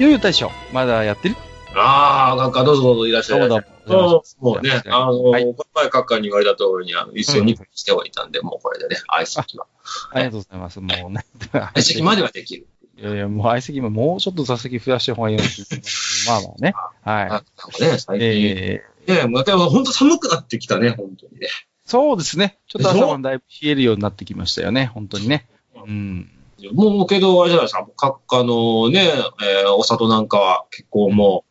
ゆうゆう大将、まだやってる？ああ、なんかどうぞどうぞいらっしゃい。どうもどうもそうもうね、あの、はいこの前、閣下に言われた通りに、あの、一緒にしておいたんで、もうこれでね、相席は。ありがとうございます。もうね。相席まではできる。いやいや、もう相席ももうちょっと座席増やした方がいいまあまあね。はなんかね、最い。近。えー、ね、また本当寒くなってきたね、本当にね。そうですね。ちょっと朝晩だいぶ冷えるようになってきましたよね。本当にね。うん。もうけど、あれじゃないですか、閣下のね、えーお里なんかは結構もう、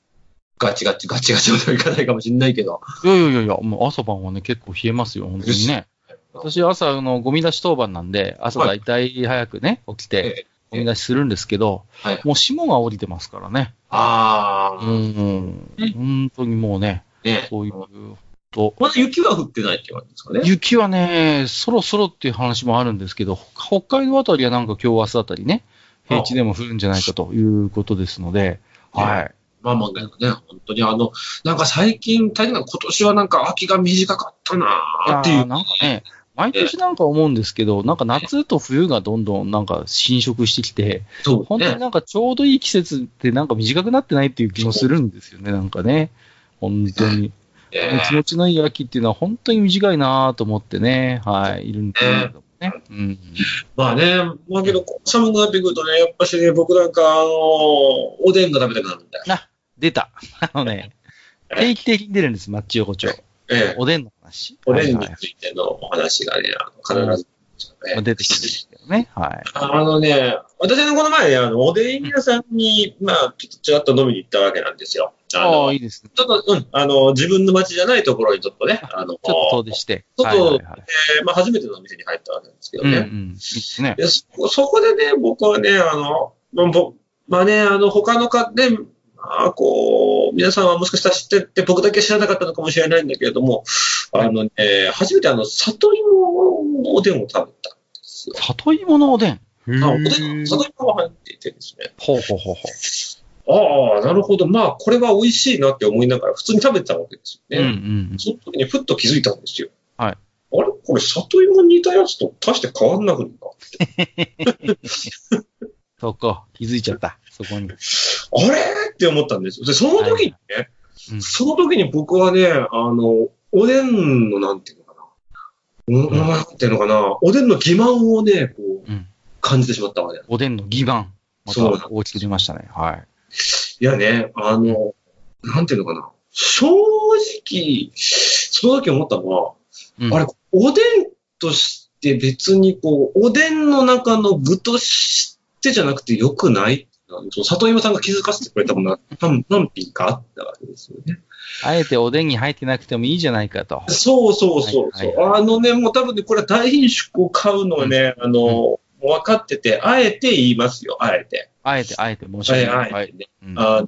ガチガチガチガチまではいかないかもしれないけど。いやいやいやもう朝晩はね、結構冷えますよ、本当にね。私、朝、あの、ゴミ出し当番なんで、朝だいたい早くね、起きて、えゴミ出しするんですけど、はいもう霜が降りてますからね。ああ、うん。本当にもうね、ね。そういう、と、まだ雪は降ってないって言われるんですかね。雪はね、そろそろっていう話もあるんですけど、北海道あたりはなんか今日明日あたりね、平地でも降るんじゃないかということですので、あはい。まあまあね、本当にあの、なんか最近、大変な今年はなんか秋が短かったなーっていう。なんかね、毎年なんか思うんですけど、なんか夏と冬がどんどんなんか侵食してきて、そうね。本当になんかちょうどいい季節ってなんか短くなってないっていう気もするんですよね、なんかね。本当に。え気持ちのいい秋っていうのは本当に短いなと思ってね、はい、いるんですけどね。うん。まあね、まあけど、寒くなってくるとね、やっぱしね、僕なんか、あの、おでんが食べたくなるんだよ。出た。あのね、定期的に出るんです、マッチ横丁。ええ。おでんの話。おでんについてのお話がね、必ず、ね。出てくるんですけどね。はい。あのね、私のこの前ね、あの、おでん屋さんに、まあ、ちょっとちらっと飲みに行ったわけなんですよ。ああいいですね。ちょっと、うん、あの、自分の街じゃないところにちょっとね、あの、ちょっと遠出して。ちょっとはいはいはいえーまあ、初めてのお店に入ったわけなんですけどね。うんうん。いいですね。でそそこでね、僕はね、あの、まあ、ぼまあね、あの、他の方で、まあ、こう、皆さんはもしかしたら知ってて、僕だけ知らなかったのかもしれないんだけれども、あのね、初めてあの、里芋のおでんを食べたんですよ。里芋のおでん？あおでん、里芋が入っていてですね。ほうほうほうほああ、なるほど。まあ、これは美味しいなって思いながら普通に食べてたわけですう。よね。うんうん。その時にふっと気づいたんですよ。はい。あれ？これ里芋に似たやつと大して変わんなくな そこ、気づいちゃった。そこに。あれ？って思ったんですよ。で、その時にね、うんその時に僕はね、あの、おでんのなんていうのかな？うん、なんていうのかな？おでんの欺瞞をね、こう、うん感じてしまったわけだ。おでんの欺瞞。まそうた大きく出ましたね。はい。いやね、あの、なんていうのかな。正直、その時思ったのは、うんあれ、おでんとして別にこう、おでんの中の具としてじゃなくてよくないあのその里芋さんが気づかせてくれたものが何何品かあったわけですよね。あえておでんに入ってなくてもいいじゃないかと。そうそうそうそう、はいはいあのね、もう多分ね、これは大品種を買うのはね、あの、もう分かってて、あえて言いますよ、あえて。あえて、あえて申しあ訳ない。はい。えてね。うんあの、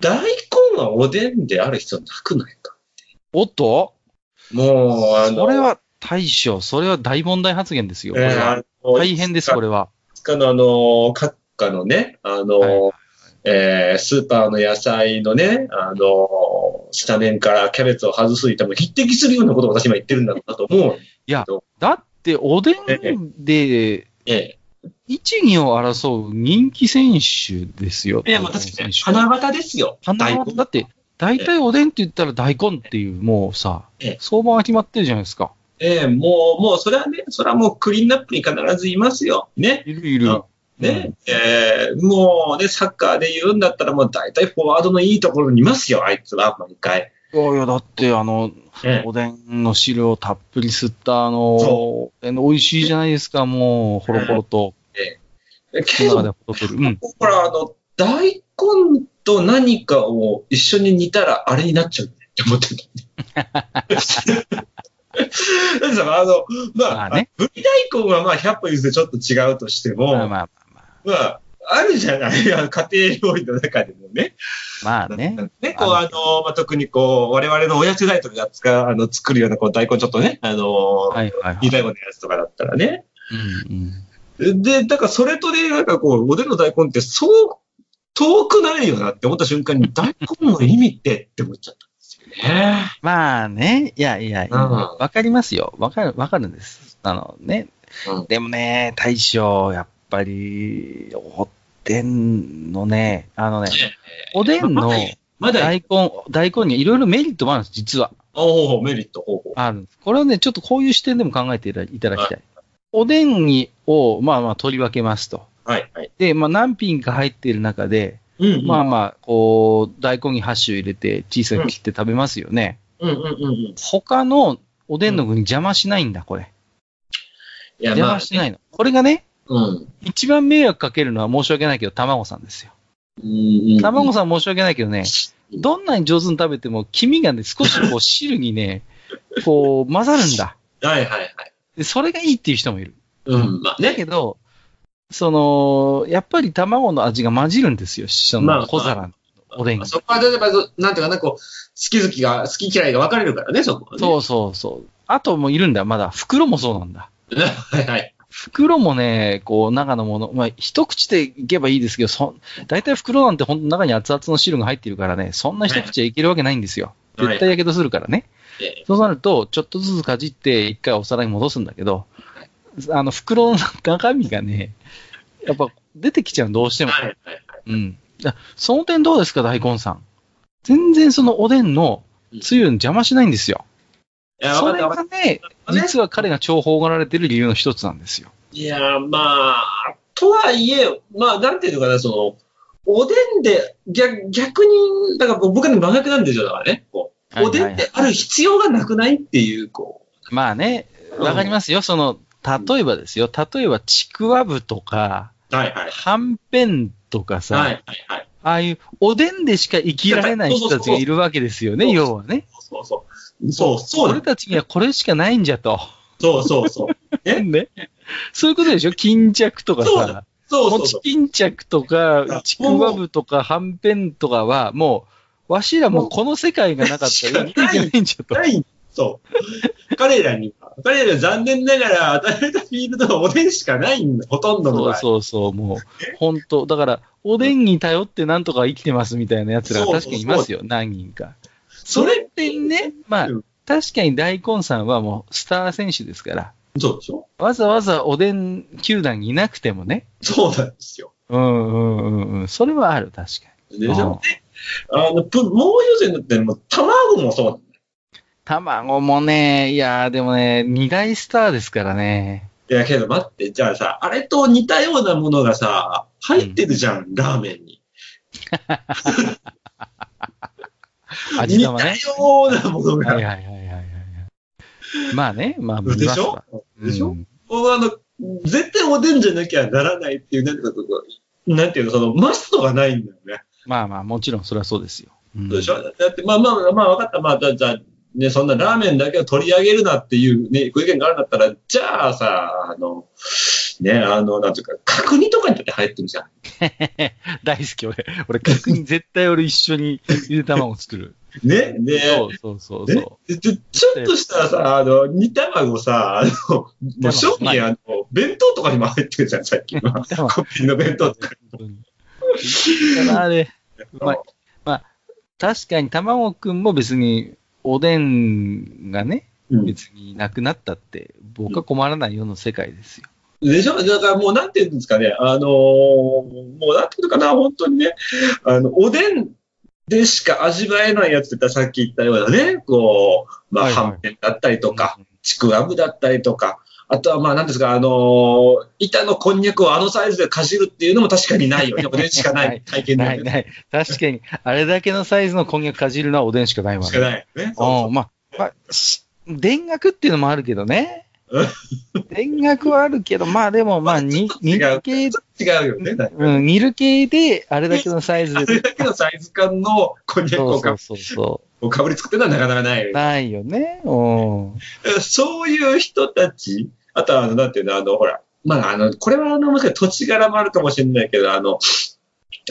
大根はおでんである必要なくないか。おっと？もう、あの、それは大将、それは大問題発言ですよ。えー大変です、これは。かのあの、閣下のね、あの、はいえースーパーの野菜のね、あの、スタメンからキャベツを外すいても匹敵するようなことを私今言ってるんだろうなと思う。だって、おでんで、え一、二を争う人気選手ですよ。え。いや、まあ確かに花形ですよ。花形だって、大体おでんって言ったら大根っていう、もうさええ、相場が決まってるじゃないですか。ええもう、もう、それはね、それはもうクリーンナップに必ずいますよ。ね。いるいる。ね。ええもうね、サッカーで言うんだったらもう大体フォワードのいいところにいますよ、あいつは、毎回。いやいや、だって、あの、ええおでんの汁をたっぷり吸った、あのそ、え美味しいじゃないですか、もう、ほろほろと、け中でど、ほど。うん。ほら、あの、大根と何かを一緒に煮たらあれになっちゃうって思ってた。なんですか、あの、まあ、まあねぶり大根はまあ100歩譲ってちょっと違うとしても、まあまあまあまあ。まあ、あるじゃない家庭料理の中でもね。まあね。ね、こう、あの、まあ、特にこう、我々のおやつ代とかが使う、あの、作るような、こう、大根ちょっとね、あの、はいはいはい。煮大根のやつとかだったらね。うんうん。で、だからそれとね、なんかこう、おでんの大根ってそう遠くないよなって思った瞬間に、大根の意味ってって思っちゃったんですよね。まあね、いやいや、うんわかりますよ。わかる、わかるんです。あのね。うんでもね、大将、やっぱり、おでんのね、あのね、おでんの大根、大根にいろいろメリットもあるんです、実は。おおメリット、ほうほう。あるんです。これはね、ちょっとこういう視点でも考えていただきたい。おでんにを、まあまあ取り分けますと。はい、はい。で、まあ何品か入っている中で、うん、うん。まあまあ、こう、大根に箸を入れて小さく切って食べますよね。うん、うん、うんうん。他のおでんの具に邪魔しないんだ、これ。いや、邪まあ、魔しないの。これがね、うん。一番迷惑かけるのは申し訳ないけど、卵さんですよ。うん。卵さん申し訳ないけどね、どんなに上手に食べても、黄身がね、少しこう汁にね、こう混ざるんだ。はい、はい、はい。でそれがいいっていう人もいる。うん、まあだね。けど、その、やっぱり卵の味が混じるんですよ、そまあの小皿のおでんに。そこは例えば、そなんていうかな、こう、好き好きが、好き嫌いが分かれるからね、そこはね。そうそうそう。あともいるんだ、まだ。袋もそうなんだ。う。はい、はい。袋もね、こう、中のもの、まあ、一口でいけばいいですけど、そ、大体袋なんてほんと中に熱々の汁が入ってるからね、そんな一口はいけるわけないんですよ。はい絶対やけどするからね。ええそうなると、ちょっとずつかじって、一回お皿に戻すんだけど、あの、袋の中身がね、やっぱ出てきちゃう、どうしても。うん。だその点どうですか、大根さん。全然そのおでんのつゆに邪魔しないんですよ。いや、それがね、実は彼が重宝がられてる理由の一つなんですよ。いや、まあ、とはいえ、まあ、なんていうのかな、その、おでんで、逆逆に、だから僕は真逆なんですよ、だからね。おでんってある必要がなくないっていう、こまあね、わかりますよ。その、例えばですよ。例えば、ちくわぶとか、う。はいはい。はんぺんとかさ、はいはいはい。ああいうおでんでしか生きられない人たちがいるわけですよね、要はね。そうそう。そう、そうだ俺たちにはこれしかないんじゃと。そうそうそう。え？ね。そういうことでしょ？巾着とかそうさ、そうそうそう。餅巾着とかあ、ちくわぶとか、はんぺんとかは、もう、わしらもこの世界がなかったら生きていけないんじゃと。ない。そう。彼らには、彼らは残念ながら与えられたフィールドはおでんしかないんだ、ほとんどのそう場合。そうそう、もう、本当。だから、おでんに頼ってなんとか生きてますみたいな奴らが確かにいますよ、何人か。それってね、まあうん、確かに大根さんはもうスター選手ですから、そうでしょ？わざわざおでん球団にいなくてもね、そうなんですよ。うんうんうんうん、それはある、確かに。でしょ？であの、ぷもう一つだって、もう卵もそう。卵もね、いやーでもね、二大スターですからね。いやけど待って、じゃあさ、あれと似たようなものがさ、入ってるじゃん、ラーメンに。似 た味玉ね。ようなものが。はいはいはいはいはいはい。まあね、まあ、でしょ？でしょ、うんあの、絶対おでんじゃなきゃならないっていう、なんていうなんていうの、その、マストがないんだよね。まあまあ、もちろんそれはそうですよ。うんそうでしょ？だって、まあまあ、まあ分かった。まあじゃあ、ね、そんなラーメンだけを取り上げるなっていうね、ご意見があるんだったら、じゃあさ、あの、ね、あの、なんていうか、角煮とかにだって入ってるじゃん。大好き、俺。俺、角煮絶対俺一緒にゆで卵作る。ね、で、そうそうそうねそでちょちょっとしたさ、あの、煮卵さ、あの、もう商まあ品、あの、弁当とかにも入ってるじゃん、最近は。煮卵コンビニの弁当とか。う。うんだからあれ、うまいまあ、確かに卵くんも別に、おでんがね、うん。別になくなったって、僕は困らないような世界ですよ。でしょ？だからもうなんていうんですかね、あのーもうなんていうのかな、本当にね、あの、おでんでしか味わえないやつってさっき言ったようなね、こう、まあ、はんぺんだったりとか、うん。ちくわぶだったりとか、あとはまあ、なんですか、あのー板のこんにゃくをあのサイズでかじるっていうのも確かにないよね。おでんしかない体験だよね。ないない。確かに、あれだけのサイズのこんにゃくかじるのはおでんしかないわね。しかないよね。そううん、まあ、まあ、し田楽っていうのもあるけどね。田楽はあるけど、まあでも、まあ、に、煮違うる系、違うよね。うん、煮る系で、あれだけのサイズで。あれだけのサイズ感のこんにゃくをかそうそうそうそかぶりつくってのはなかなかない。ないよね。うん。そういう人たち、あとは、あの、なんていうの、あの、ほら、まあ、あの、これは、あの、もしかしたら土地柄もあるかもしれないけど、あの、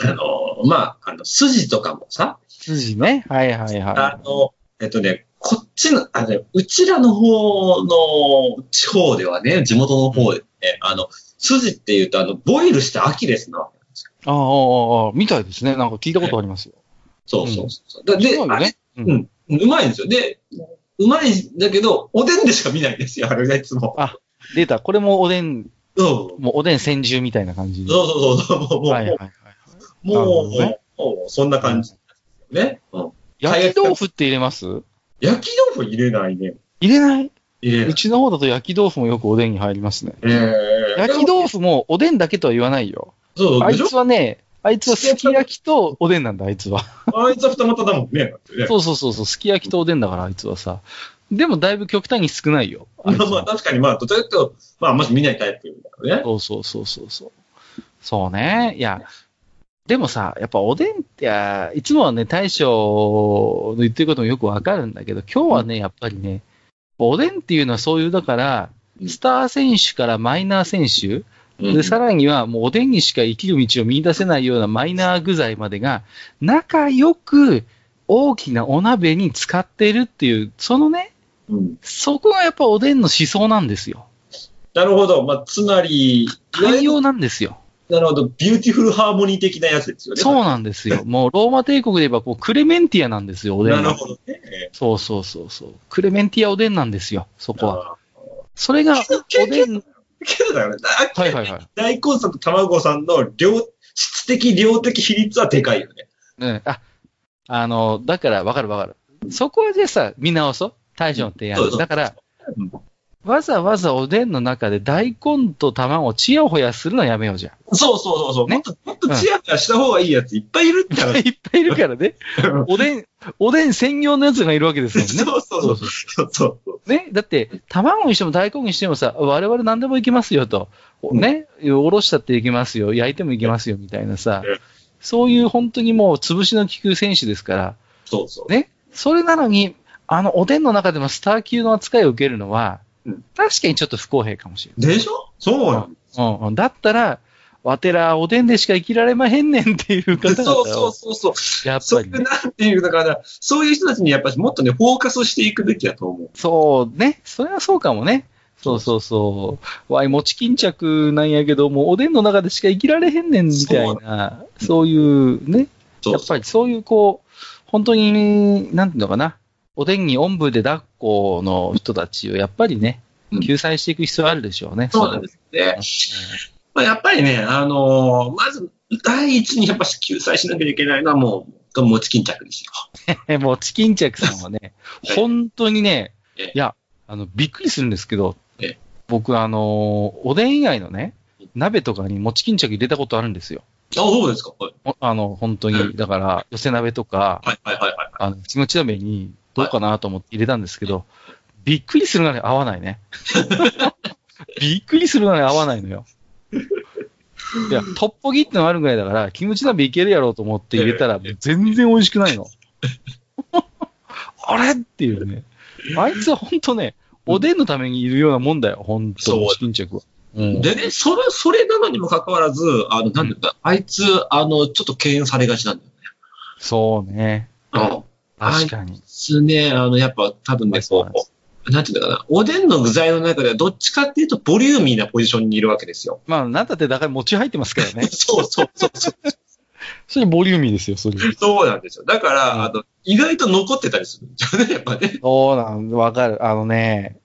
あの、まあ、あの、筋とかもさ、筋ね。はいはいあはの、えっとね、こっちの、あの、うちらの方の地方ではね、地元の方でね、あの、筋っていうと、あの、ボイルしたアキレスなわけなんですよ。い。ああ、ああ、ああ、みたいですね。なんか聞いたことありますよ。そうそうそう。だで、あれ？そうよね。う。うんん、うまいんですよ。で、うまいんだけど、おでんでしか見ないんですよ、あれがいつも。あ出た。これもおでん、そうもうおでん千住みたいな感じで。そうそうそう、もう、もう、はいはいはい。もう、ねもうそんな感じね。うん。焼き豆腐って入れます？焼き豆腐入れないね。入れない？入れない。うちの方だと焼き豆腐もよくおでんに入りますね。えー焼き豆腐もおでんだけとは言わないよ。そう、あいつはね、あいつはすき焼きとおでんなんだ、あいつは。あいつは二股だもんねそうそうそうそう、すき焼きとおでんだから、あいつはさ。でもだいぶ極端に少ないよ。あ まあまあは確かにまあ、どちらかというと、まあまし見ないタイプだからね。そうそうそうそうそう。そうね。いや、でもさ、やっぱおでんって、いやいつもはね、大将の言ってることもよくわかるんだけど、今日はね、やっぱりね、おでんっていうのはそういう、だからう、んスター選手からマイナー選手、うんで、さらにはもうおでんにしか生きる道を見出せないようなマイナー具材までが、仲良く大きなお鍋に使ってるっていう、そのね、うんそこがやっぱおでんの思想なんですよ。なるほど。まあ、つまり、寛容なんですよ。なるほど。ビューティフルハーモニー的なやつですよね。そうなんですよ。もうローマ帝国で言えばこう Clementia なんですよ、おでんは。なるほどね。えそうそうそうそう。 Clementia おでんなんですよ、そーこは。あそれが、けおでん、ーけどだよね。だはいはいはい。大根さんと卵さんの量、質的、量的比率はでかいよね。うん、あ、あの、だからわかるわかる。そこはじゃあさ、見直そう。大将の提案。だからうん、わざわざおでんの中で大根と卵をちやほやするのやめようじゃん。そうそうそうそう。ね？もっと、もっとチヤホヤした方がいいやついっぱいいるって話。いっぱいいるからね。おでん、おでん専用のやつがいるわけですもんね。そうそうそう。そう。ね？だって、卵にしても大根にしてもさ、我々何でもいけますよと。ね？おろしたっていけますよ。焼いてもいけますよ、みたいなさうん。そういう本当にもう潰しの効く選手ですから。そうそう。ね？それなのに、あの、おでんの中でもスター級の扱いを受けるのはうん、確かにちょっと不公平かもしれでしょ？そうなんない。うんうん。だったら、わてらおでんでしか生きられまへんねんっていう方々そうそうを、そうそう。やっぱりね。なんていうのかな。そういう人たちにやっぱりもっとね、フォーカスしていくべきだと思う。そうね。それはそうかもね。そうそうそう。わい、餅巾着なんやけど、もうおでんの中でしか生きられへんねんみたいな、そういうね。やっぱりそういうこう、本当に、なんていうのかな。おでんにおんぶで抱っこの人たちをやっぱりねうん、救済していく必要あるでしょうね。そうなんですね。まあ、やっぱりね、あのーまず、第一にやっぱ救済しなきゃいけないのはもう、持ち巾着ですよ。えもうチキンチャクさんはね、はい本当にねええ、いや、あの、びっくりするんですけどええ、僕あの、おでん以外のね、鍋とかにもち巾着入れたことあるんですよ。あ、そうですか。はいおあの、本当うに、だから、寄せ鍋とか、はいはいはいはい。あの、キムチ鍋にどうかなと思って入れたんですけど、びっくりするぐらい合わないね。びっくりするぐらい合わないのよ。いや、トッポギってのあるぐらいだから、キムチ鍋いけるやろうと思って入れたら、全然美味しくないの。あれっていうね。あいつは本当ね、おでんのためにいるようなもんだよ、本当そうチキンチャクは。うん。でね、それ、それなのにもかかわらず、あの、なんていうか、あいつ、あの、ちょっと敬遠されがちなんだよね。そうね。あ確かに。いつね、あの、やっぱ多分ね、こう、なんていうのかな、おでんの具材の中ではどっちかっていうとボリューミーなポジションにいるわけですよ。。まあ、なんだってだから餅入ってますからね そうそうそうそう。それボリューミーですよ、それ。そうなんですよ。だから、うんあの、意外と残ってたりするんですよね、やっぱね。そうなん、わかる。あのね、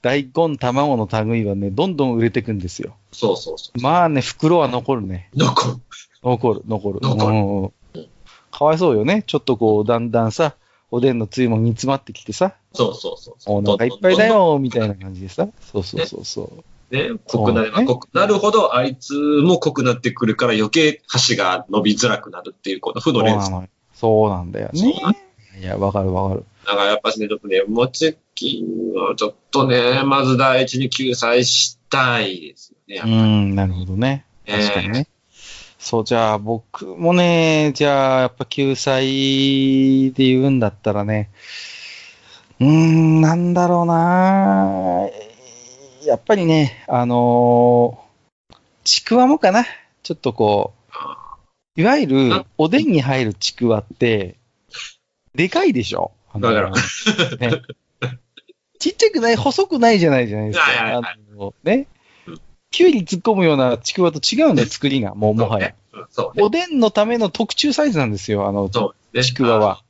大根、卵の類はね、どんどん売れてくんですよ。そうそうそう。まあね、袋は残るね。残る。残る、残る。残るかわいそうよね。ちょっとこう、だんだんさ、おでんのつゆも煮詰まってきてさ、そうそうそうそう。お腹いっぱいだよ、みたいな感じでさ。そうそうそうそう。ね、濃くなれば濃くなるほど、あいつも濃くなってくるから余計箸が伸びづらくなるっていう、この負の連鎖。そうなんだよね。いや、わかるわかる。だからやっぱしね、ちょっとね、もち金をちょっとね、まず第一に救済したいですよね。うん、なるほどね確かにね。そう、じゃあ僕もね、じゃあやっぱ救済で言うんだったらね、うーん、なんだろうな。やっぱりね、あのーちくわもかな。ちょっとこう、いわゆるあ。おでんに入るちくわって、でかいでしょ？あのわかる。ね。ちっちゃくない、細くないじゃないじゃないですか。あのねうん。きゅうり突っ込むようなちくわと違うんだよ、作りが。もうもはや。うんそうね。おでんのための特注サイズなんですよ、あの、そうね。ちくわは。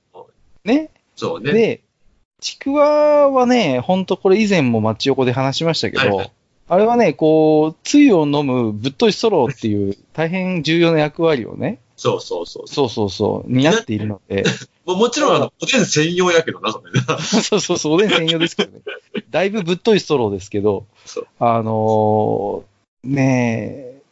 ね。そうね。で、ちくわはね、ほんとこれ以前も町横で話しましたけど、はいはいあれはね、こう、つゆを飲むぶっといストローっていう大変重要な役割をね、そうそうそう。そうそうそう、担っているので、もうもちろん、あの、おでん専用やけどな、それね。そうそうそう、おでん専用ですけどね。だいぶぶっといストローですけどあのーねえ、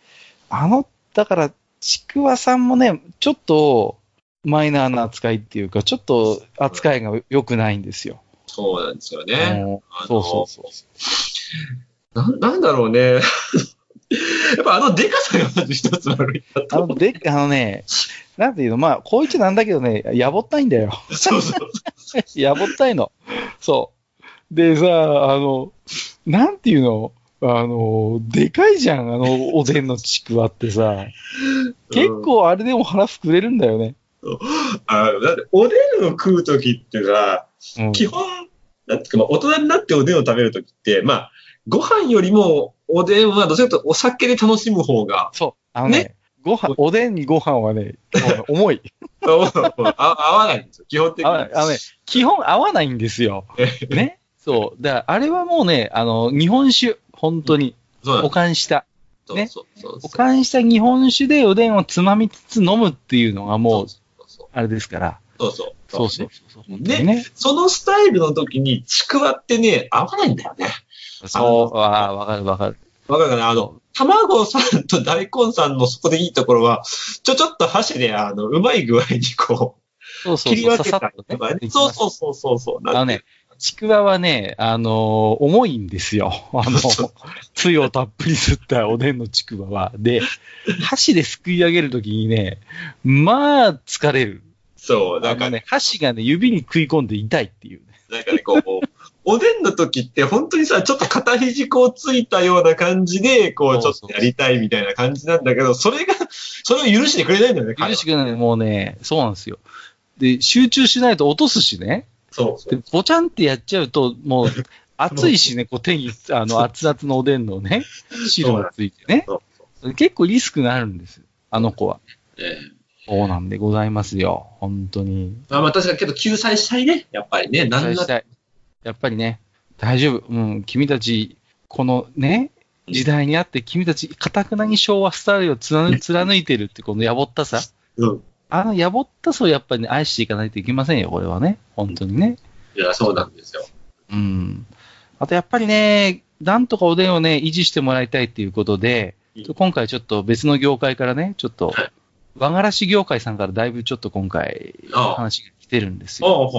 あの、だから、ちくわさんもね、ちょっと、マイナーな扱いっていうか、ちょっと扱いが良くないんですよ。そうなんですようね。そうそうそう。ななんだろうね。やっぱあのデカさがまず一つ悪いなあの、で、あのね、なんていうの、まあ、こう言っちゃなんだけどね、やぼったいんだよ。う。そうそう。やぼったいの。そう。でさ、あの、なんていうのあの、でかいじゃん、あの、おでんのちくわってさ。結構あれでも腹膨れるんだよね。あだって、おでんを食うときってさ、うん、基本、なんていうか、まあ、大人になっておでんを食べるときって、まあ、ご飯よりも、おでんはどちらかというとお酒で楽しむ方が、そう。あのね、ご飯、おでんにご飯はね、重い。あ合わないんですよ、基本的に。ああのね、基本合わないんですよ。ね。そう。だから、あれはもうね、あの、日本酒、本当に、保そうなんです管した。ねそうそうそう保管した日本酒でおでんをつまみつつ飲むっていうのがもう、そうそうあれですから。そうそう。そうそうそう。本当ねにね。そのスタイルの時に、ちくわってね、合わないんだよね。そう、ああ、わかるわかる。わかるかな？あの、卵さんと大根さんのそこでいいところは、ちょ、ちょっと箸で、あの、うまい具合にこう、そうそうそう。切り分けたりとかね。ね。そうそうそうそうそう。あのね、ちくわはね、あのー重いんですよ。あの、つゆをたっぷり吸ったおでんのちくわは。で、箸ですくい上げるときにね、まあ、疲れる。そう、なんかね、ね、箸がね、指に食い込んで痛いっていうね。なんかね、こう、おでんの時って本当にさ、ちょっと肩肘こうついたような感じで、こう、ちょっとやりたいみたいな感じなんだけど、それが、それを許してくれないんだよね、許しくない、もうね、そうなんですよ。で、集中しないと落とすしね。そうそうで、ぼちゃんってやっちゃうと、もう、熱いしね、こう手に、あの、熱々のおでんのね、汁がついてね。結構リスクがあるんですよ。あの子は。ええそうなんでございますよ。本当に。まあまあ確かにけど救済したいね、やっぱりね。なんだ期待したい。やっぱりね、大丈夫。うん、君たち、このね、時代にあって、君たち、かたくなに昭和スタイルを貫 貫いてるって、このやぼったさ。うん。あのやぼったさをやっぱりね、愛していかないといけませんよ、これはね。本当にね。いや、そうなんですよ。うん。あとやっぱりね、なんとかおでんをね、維持してもらいたいっていうことで、うん今回ちょっと別の業界からね、ちょっとはい、和がらし業界さんからだいぶちょっと今回、話が来てるんですよ。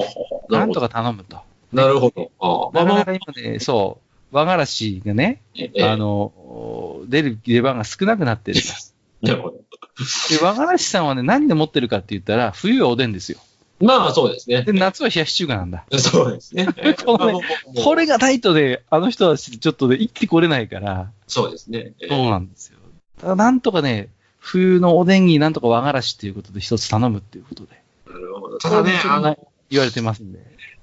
ああ。なんとか。か頼むと。なるほど。ああ、まなかなか今ね、そう、和がらしがね、ええあの、出る出番が少なくなってると。なるほど。で、和がらしさんはね、何で持ってるかって言ったら、冬はおでんですよ。まあ、そうですね。で、夏は冷やし中華なんだ。そうですね。このねこれがタイトで、あの人はちょっとね、生きてこれないから、そうですね。ええそうなんですよ。ただ、なんとかね、冬のおでんになんとか和がらしっていうことで一つ頼むっていうことで、なるほど。ただね、あの、言われてますんで。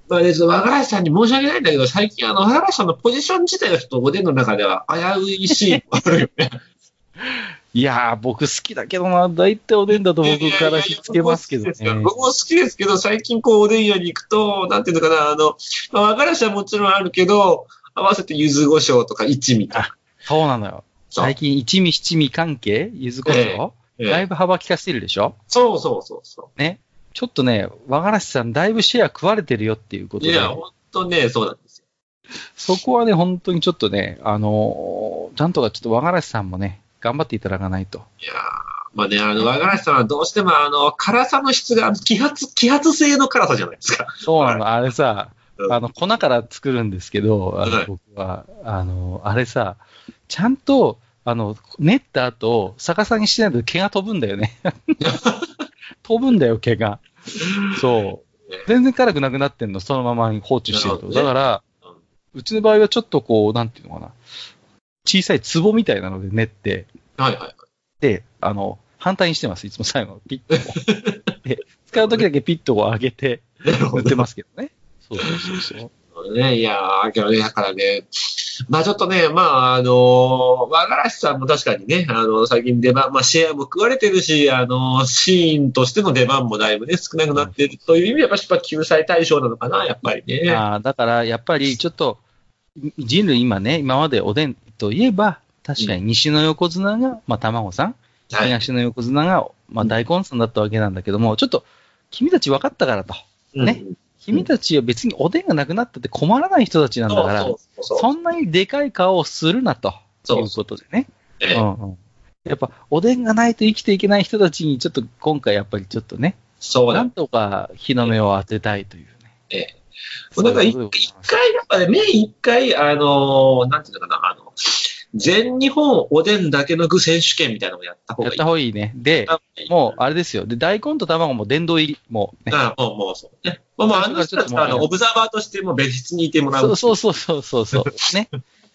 まあね、その和柄さんに申し訳ないんだけど、最近あの、和柄さんのポジション自体がちょっとおでんの中では危ういシーンもあるよね。いやー、僕好きだけどな、大体おでんだと僕からしつけますけどね。僕も好きですけど、最近こうおでん屋に行くと、なんていうのかな、あの、まあ、和柄さんはもちろんあるけど、合わせて柚子胡椒とか一味とか。そうなのよ。最近一味七味関係？柚子胡椒、ええだいぶ幅利かせてるでしょ？そうそうそうそね。ちょっとね、和がらしさんだいぶシェア食われてるよっていうこう。とで。いや、ほんとね、そうなんですよ。そこはね、本当にちょっとね、あのーちゃんとかちょっと和がらしさんもね、頑張っていただかないと。いやーまあね、あの、和柄さんはどうしてもあの、辛さの質が、揮発、揮発性の辛さじゃないですか。そうなの、あれさ、うんあの、粉から作るんですけど、あのはい僕は、あの、あれさ、ちゃんとあの、練った後、逆さにしてないと毛が飛ぶんだよね。飛ぶんだよ、毛が。そう。全然辛くなくなってんの、そのままに放置してると。だから、うちの場合はちょっとこう、なんていうのかな。小さい壺みたいなので練って、はいはい。で、あの、反対にしてます、いつも最後。ピッと。で、使うときだけピッとこう上げて、塗ってますけどね。そうそうそうそう。ね、いやー、けどね、だからね、まあちょっとね、まああの和がらしさんも確かにね、あの、最近出番、まあシェアも食われてるし、あの、シーンとしての出番もだいぶね、少なくなってるという意味では、やっぱり救済対象なのかな、やっぱりね。ああ、だから、やっぱりちょっと、人類今ね、今までおでんといえば、確かに西の横綱が、まあ、卵さん、はい。東の横綱が、まあ、大根さんだったわけなんだけども、ちょっと、君たち分かったからと。ねうん。君たちは別におでんがなくなったって困らない人たちなんだから、そんなにでかい顔をするなと。そういうことでね。ええうんうん。やっぱ、おでんがないと生きていけない人たちに、ちょっと今回やっぱりちょっとね、そうだなん。とか日の目を当てたいというね。ええなんか一そういうことでござい一回、やっぱね、年一回、あのなんていうのかな、全日本おでんだけの具選手権みたいなのをやった方がいい。やった方がいいね。で、もう、あれですよ。で、大根と卵も殿堂入り。もうね。ああもう、もうそうね。まあ、まあ、あの人たちは、あの、オブザーバーとしても別室にいてもらう。そうそうそうそうそうそう。ね。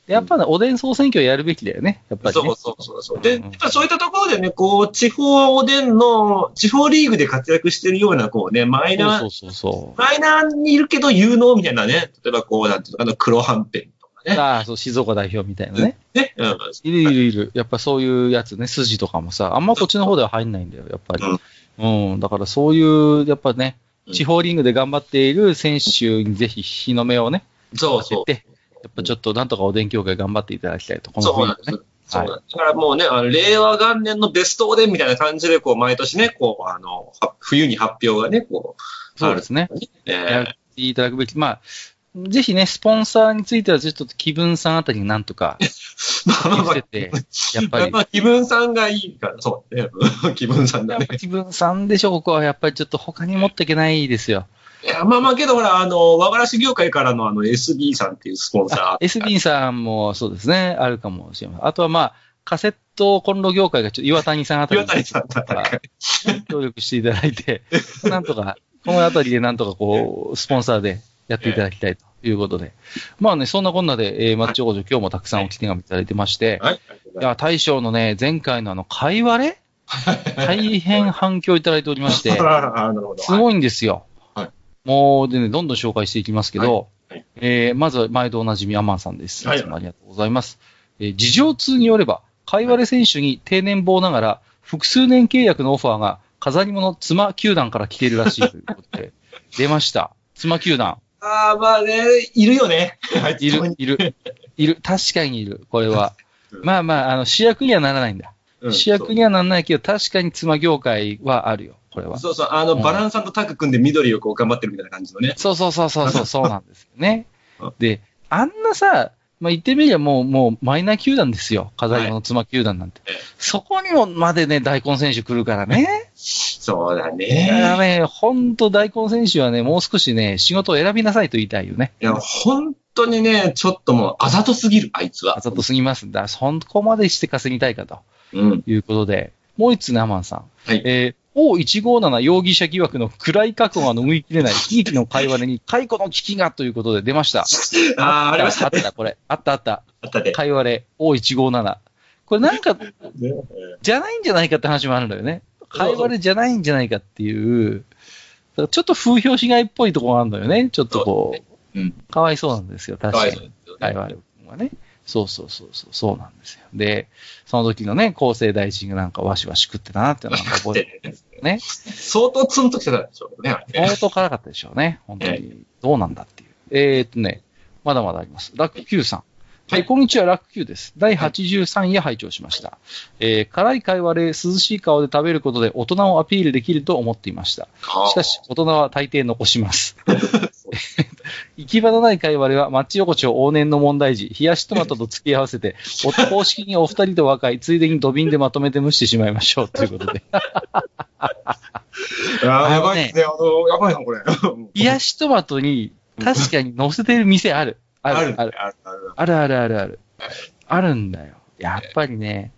でやっぱね、おでん総選挙やるべきだよね。やっぱりね。そうそうそうそう。で、うんやっぱそういったところでね、こう、地方おでんの、地方リーグで活躍してるような、こうね、マイナー、そうそうそうマイナーにいるけど有能みたいなね、例えばこう、なんていうのかな、黒はんぺん。ね。ああ、そう、静岡代表みたいなね。ね。うん。いるいるいる。やっぱそういうやつね、筋とかもさ、あんまこっちの方では入んないんだよ、やっぱり。うん。だからそういう、やっぱね、地方リーグで頑張っている選手にぜひ日の目をね、そうそう。やっぱちょっとなんとかおでん協会頑張っていただきたいと、このそうなんです。冬ね。そう。だからもうね、あの令和元年のベストおでんみたいな感じで、こう、毎年ね、こう、あの、は冬に発表がね、こう、そうですね。えやっていただくべき。まあ、ぜひね、スポンサーについてはちょっと気分さんあたりになんとか、して、て、やっぱり。まあ、気分さんがいいから、そうね。気分さんだね。気分さんでしょ、ここは。やっぱりちょっと他に持っていけないですよ。いや、まあまあけど、ほら、あの、和がらし業界からのあの、SB さんっていうスポンサー。SB さんもそうですね、あるかもしれません。あとはまあ、カセットコンロ業界がちょっと岩谷さんあたりに岩谷さんだったら、協力していただいて、なんとか、このあたりでなんとかこう、スポンサーでやっていただきたいということで。まあね、そんなこんなで、えー、マッチョ王女今日もたくさんお手紙いただいてまして、はい。いや、大将のね、前回のあの、会話れ？大変反響いただいておりまして、ああ、なるほど。すごいんですよ。はいもう、でね、どんどん紹介していきますけど、はいはいえーまずは毎度おなじみアマンさんです。はいいつもありがとうございます。えー事情通によれば、会話れ選手に定年棒ながら、複数年契約のオファーが、飾り物妻球団から来ているらしいということで、出ました。妻球団。ああ、まあね、いるよね。いる、いる、いる。確かにいる。これはう。んまあまあ、あの、主役にはならないんだ。うん主役にはならないけど、確かに妻業界はあるよ。これは。そうそう、あの、うんバランさんとタッグ組んで緑をこう頑張ってるみたいな感じのね。そうそうそうそうそう、そうなんですよねうん。で、あんなさ、まあ、言ってみりゃもう、もうマイナー球団ですよ。飾り物妻球団なんて。ええそこにもまでね、大根選手来るからね。そうだだからね。ね、ほんと大根選手はね、もう少しね、仕事を選びなさいと言いたいよね。いや、本当にね、ちょっともうあざとすぎる、あいつはあ。ざとすぎますんだ。そこまでして稼ぎたいかとうん。いうことで、もう一つね、アマンさん。はい。えー O157 容疑者疑惑の暗い過去が拭いきれない 悲劇の会話に解雇の危機がということで出ました。ああ、ありましたね。あった、これ。あったあった。あったね。会話で O157。これなんか、ねじゃないんじゃないかって話もあるんだよね。会話でじゃないんじゃないかっていう、ちょっと風評被害っぽいところがあるんだよね。ちょっとこう、うん。かわいそうなんですよ、確かに。かわいそうですよね会話力はね。そうそうそうそう、そうなんですよ。で、その時のね、厚生大臣がなんかわしわし食ってたなっていうのが覚えてるね。相当ツンときてたでしょうね。相当辛かったでしょうね。本当に。どうなんだっていう。えーっとね、まだまだあります。ラック Q さん。はいえーこんにちは、ラック Q です。第83夜拝聴しました。えー辛い会話で涼しい顔で食べることで大人をアピールできると思っていました。しかし、大人は大抵残します。行き場のない会話では、マッチ横丁往年の問題児、冷やしトマトと付き合わせて、お公式にお二人と和解、ついでに土瓶でまとめて蒸してしまいましょう。ということで。ああ、やばいですね。あの、やばいな、これ。冷やしトマトに、確かに乗せてる店ある。ある、ある。ある。ある。あるあるあるある。あるんだよ。やっぱりね、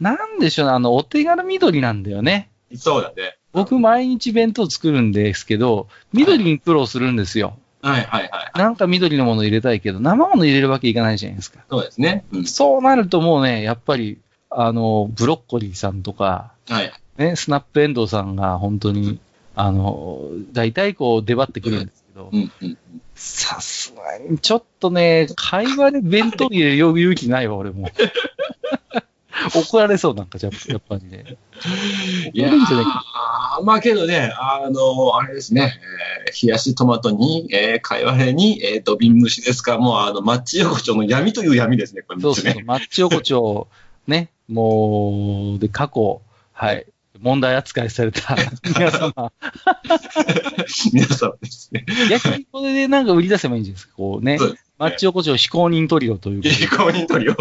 なんでしょうね、あの、お手軽緑なんだよね。そうだね。僕、毎日弁当作るんですけど、緑に苦労するんですよ。はいはいはい。なんか緑のもの入れたいけど、生もの入れるわけいかないじゃないですか。そうですね。うん。そうなるともうね、やっぱり、あの、ブロッコリーさんとか、はい。ね、スナップエンドウさんが本当に、あの、大体こう出張ってくるんですけどう、んうん。さすがに、ちょっとね、会話で弁当入れる勇気ないわ、俺も。怒られそうなんか、じゃやっぱりね。いやまあけどね、あの、あれですね、えー冷やしトマトに、えー、かいわれに、えー、土瓶蒸しですか、もうあの、マッチ横丁の闇という闇ですね、これそうそうそう、マッチ横丁、ね、もう、で、過去、はい、問題扱いされた 皆様、皆さんですね。逆にこれでなんか売り出せばいいんじゃないですか、こうねそうです。マッチ横丁非公認トリオということで。公認取りを。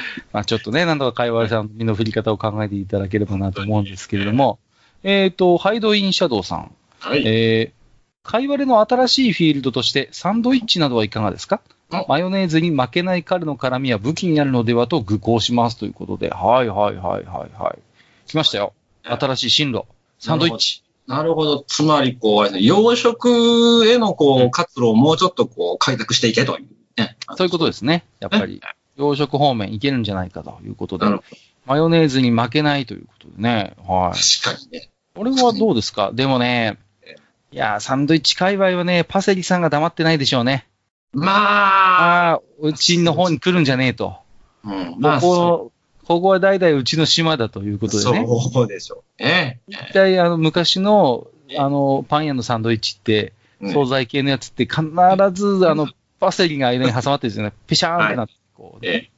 まあちょっとね、なんとか会話さんの身の振り方を考えていただければなと思うんですけれども、えっ、と、ハイドインシャドウさん。はい。えー、会話での新しいフィールドとして、サンドイッチなどはいかがですか？あマヨネーズに負けない彼の辛みは武器になるのではと愚行しますということで、はいはいはいはいはい。来ましたよ。新しい進路。サンドイッチ。なるほど。つまり、こう、養殖への、こう、活路をもうちょっと、こう、開拓していけという、ね。そういうことですね。やっぱり、養殖方面いけるんじゃないかということでマヨネーズに負けないということでね。はい。ど。確かにね。これはどうですか？でもね、いや、サンドイッチ界隈はね、パセリさんが黙ってないでしょうね。まあ、うちの方に来るんじゃねえと。うん、まあ、ここ、ここは代々うちの島だということでね。そうでしょうね。一体、あの、昔の、あの、パン屋のサンドイッチって、うん惣菜系のやつって必ず、あの、パセリが間に挟まってるんですよね。ペシャーンってなって、こうね、え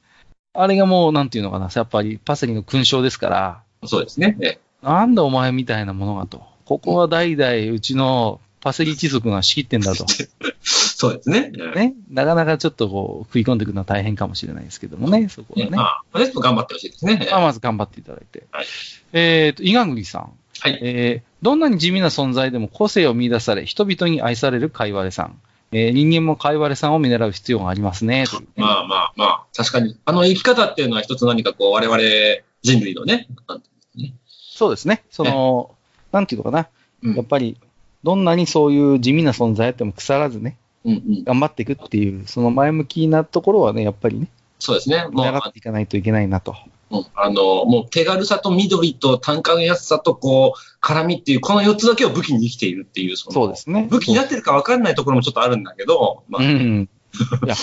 あれがもう、なんていうのかな、やっぱりパセリの勲章ですから、えそうですね。ええなんだお前みたいなものがと。ここは代々うちのパセリ一族が仕切ってんだと。そうですね。ええね。なかなかちょっとこう、食い込んでいくのは大変かもしれないですけどもね、そこはね。まあ、まあ、ちょっと頑張ってほしいですね。まあ、まず頑張っていただいて。はいえっ、と、伊賀栗さん。はい。えーどんなに地味な存在でも個性を見出され、人々に愛されるカイワレさん。えー人間もカイワレさんを見習う必要がありますね。ねまあまあまあ、確かに。あの生き方っていうのは一つ何かこう、我々人類のね、ねそうですね。その、なんていうのかな。うんやっぱり、どんなにそういう地味な存在あっても腐らずね、うんうん。頑張っていくっていう、その前向きなところはね、やっぱりね、そうですね。見もう、習っていかないといけないなと。うんあの、もう手軽さと緑と単価の安さとこう、辛みっていう、この4つだけを武器に生きているっていう、そのそうですね。武器になってるか分かんないところもちょっとあるんだけど、まあ、うん。いや、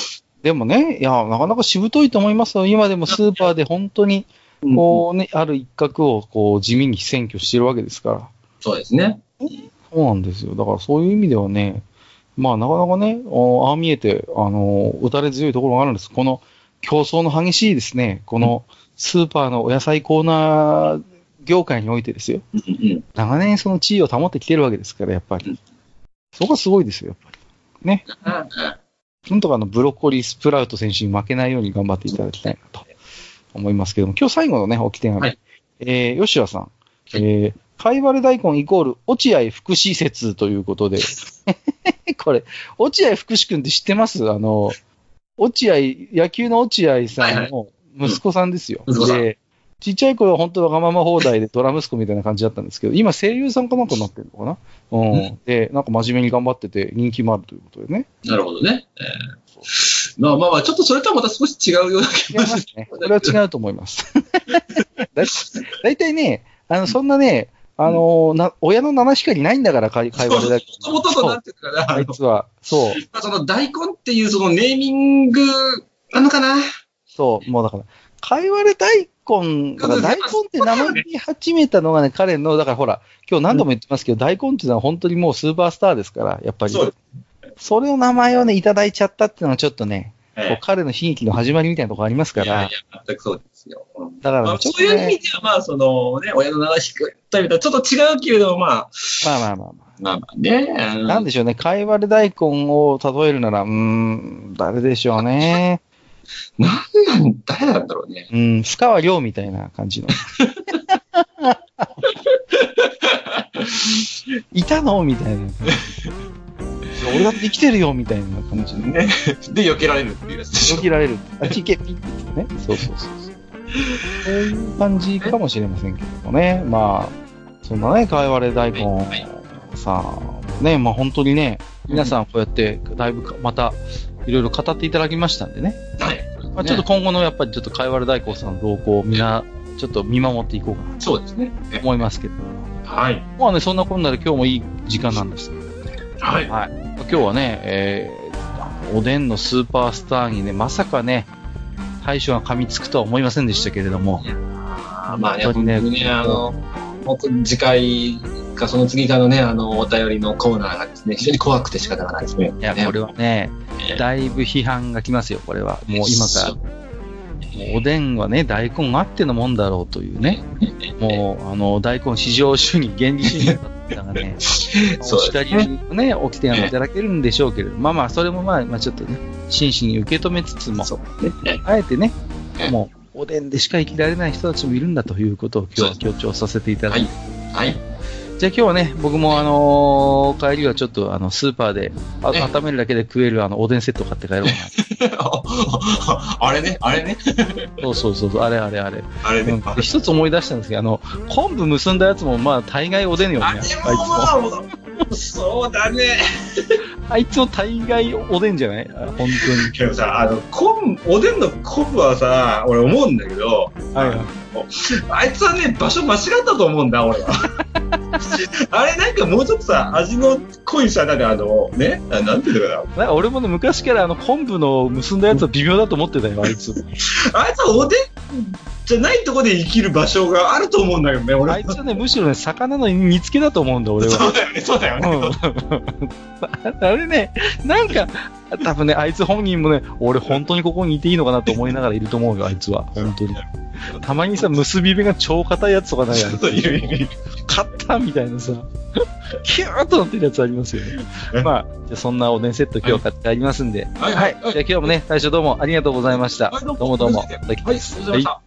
でもね、いや、なかなかしぶといと思いますよ。今でもスーパーで本当に、うんこうね、ある一角をこう地味に占拠してるわけですから。そうですね。そうなんですよ。だからそういう意味ではね、まあなかなかね、おああ見えて、あの、打たれ強いところがあるんです。この競争の激しいですね、このスーパーのお野菜コーナー業界においてですよ。長年その地位を保ってきてるわけですから、やっぱり。そこがすごいですよ、やっぱり。ね。なんとかあのブロッコリースプラウト選手に負けないように頑張っていただきたいなと思いますけども、今日最後のね、置き手紙。はいえー、吉田さん。えー、カイワレ大根イコール落合福祉説ということで、これ、落合福祉くんって知ってます？あの、落合、野球の落合さんの息子さんですよ。で、ちっちゃい頃は本当わがまま放題でドラ息子みたいな感じだったんですけど、今声優さんかなんかになってるのかな？うん。うんで、なんか真面目に頑張ってて人気もあるということでね。なるほどね。えーまあまあまあ、ちょっとそれとはまた少し違うような気がますね。これは違うと思います。だだいたいね、あの、そんなね、あのな、親の七光ないんだから、会会話でだけもともととなってるから、あいつは、そう、まあその大根っていうそのネーミングなのかな？そう、もうだから、会話で大根、だから大根って名前に始めたのがね、彼の、だからほら、今日何度も言ってますけど、大根っていうのは本当にもうスーパースターですから、やっぱり。そうそれの名前をね、いただいちゃったっていうのはちょっとね、えこう彼の悲劇の始まりみたいなところありますからいやいや、、全くそうですよ。うんだからまあ、ねちょっとそういう意ね、味では、まあ、そのね、親の七引くというと、ちょっと違うけれども、まあ、まあまあまあまあ。まあまあね。うんなんでしょうね、かいわれ大根を例えるなら、うーん、誰でしょうね。なんなん、誰なんだろうね。うん、深川亮みたいな感じの。いたの？みたいな。俺だって生きてるよみたいな感じでね。ね。で、避けられるっていうやつでしょよけられる。あっち行け、ピッてね。そうそうそうそう。そういう感じかもしれませんけどもね。まあ、そんなね、かいわれ大根はいさあ、ね、まあ本当にね、皆さんこうやって、だいぶかまた、いろいろ語っていただきましたんでね。はい。まあちょっと今後のやっぱりちょっとかいわれ大根さんの動向をみんな、ちょっと見守っていこうかなそうですね。と思いますけど。はい。まあね、そんなこんなで今日もいい時間なんです。はい。はい。今日はね、えー、おでんのスーパースターにね、まさかね、大将が噛みつくとは思いませんでしたけれども、まあね、本当にねね、あの、僕、次回かその次かのね、あの、お便りのコーナーがですね、非常に怖くて仕方がないですね。いや、これはね、えーだいぶ批判が来ますよ、これは。もう今から。もうおでんはね、大根あってのもんだろうというね。もう、あの、大根市場主義、原理主義だったが ね、お叱りをね、起きていただけるんでしょうけれど、まあまあ、それもまあ、まあちょっとね、真摯に受け止めつつも、そうね。あえてねえ、もう、おでんでしか生きられない人たちもいるんだということを今日は強調させていただいて。はい。じゃあ今日はね、僕もあのー帰りはちょっとあの、スーパーで、温めるだけで食えるあの、おでんセット買って帰ろうか あれね、あれね、な。そうそうそうそう、あれあれあれ。あれね。うんで一つ思い出したんですけど、あの、昆布結んだやつもまあ大概おでんよね。あそうだね。あいつも大概おでんじゃない？あ本当に。けどさ、あの、昆布、おでんの昆布はさ、俺思うんだけど、はいはい。あいつはね、場所間違ったと思うんだ、俺は。あれなんかもうちょっとさ、味の濃いさ、なんかあの、ね、あなんていうのかなんか俺もね、昔からあの、昆布の結んだやつは微妙だと思ってたよ、あいつ。な。あいつはおでんじゃないとこで生きる場所があると思うんだけどね、俺は。あいつはね、むしろね、魚の煮付けだと思うんだ、俺は。そうだよね、そうだよね。うん。あれね、なんか、多分ね、あいつ本人もね、俺本当にここにいていいのかなと思いながらいると思うよ、あいつは。本当に。たまにさ、結び目が超硬いやつとかないや そういるいるいる硬みたいなさ、キューッとなってるやつありますよね。まあ、じゃあそんなおでんセット今日買ってありますんで。はいはい。じゃあ今日もね、大将どうもありがとうございました。はいどうもどうも。はい、ありがとうございました。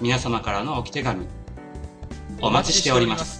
皆様からの置き手紙、お待ちしております。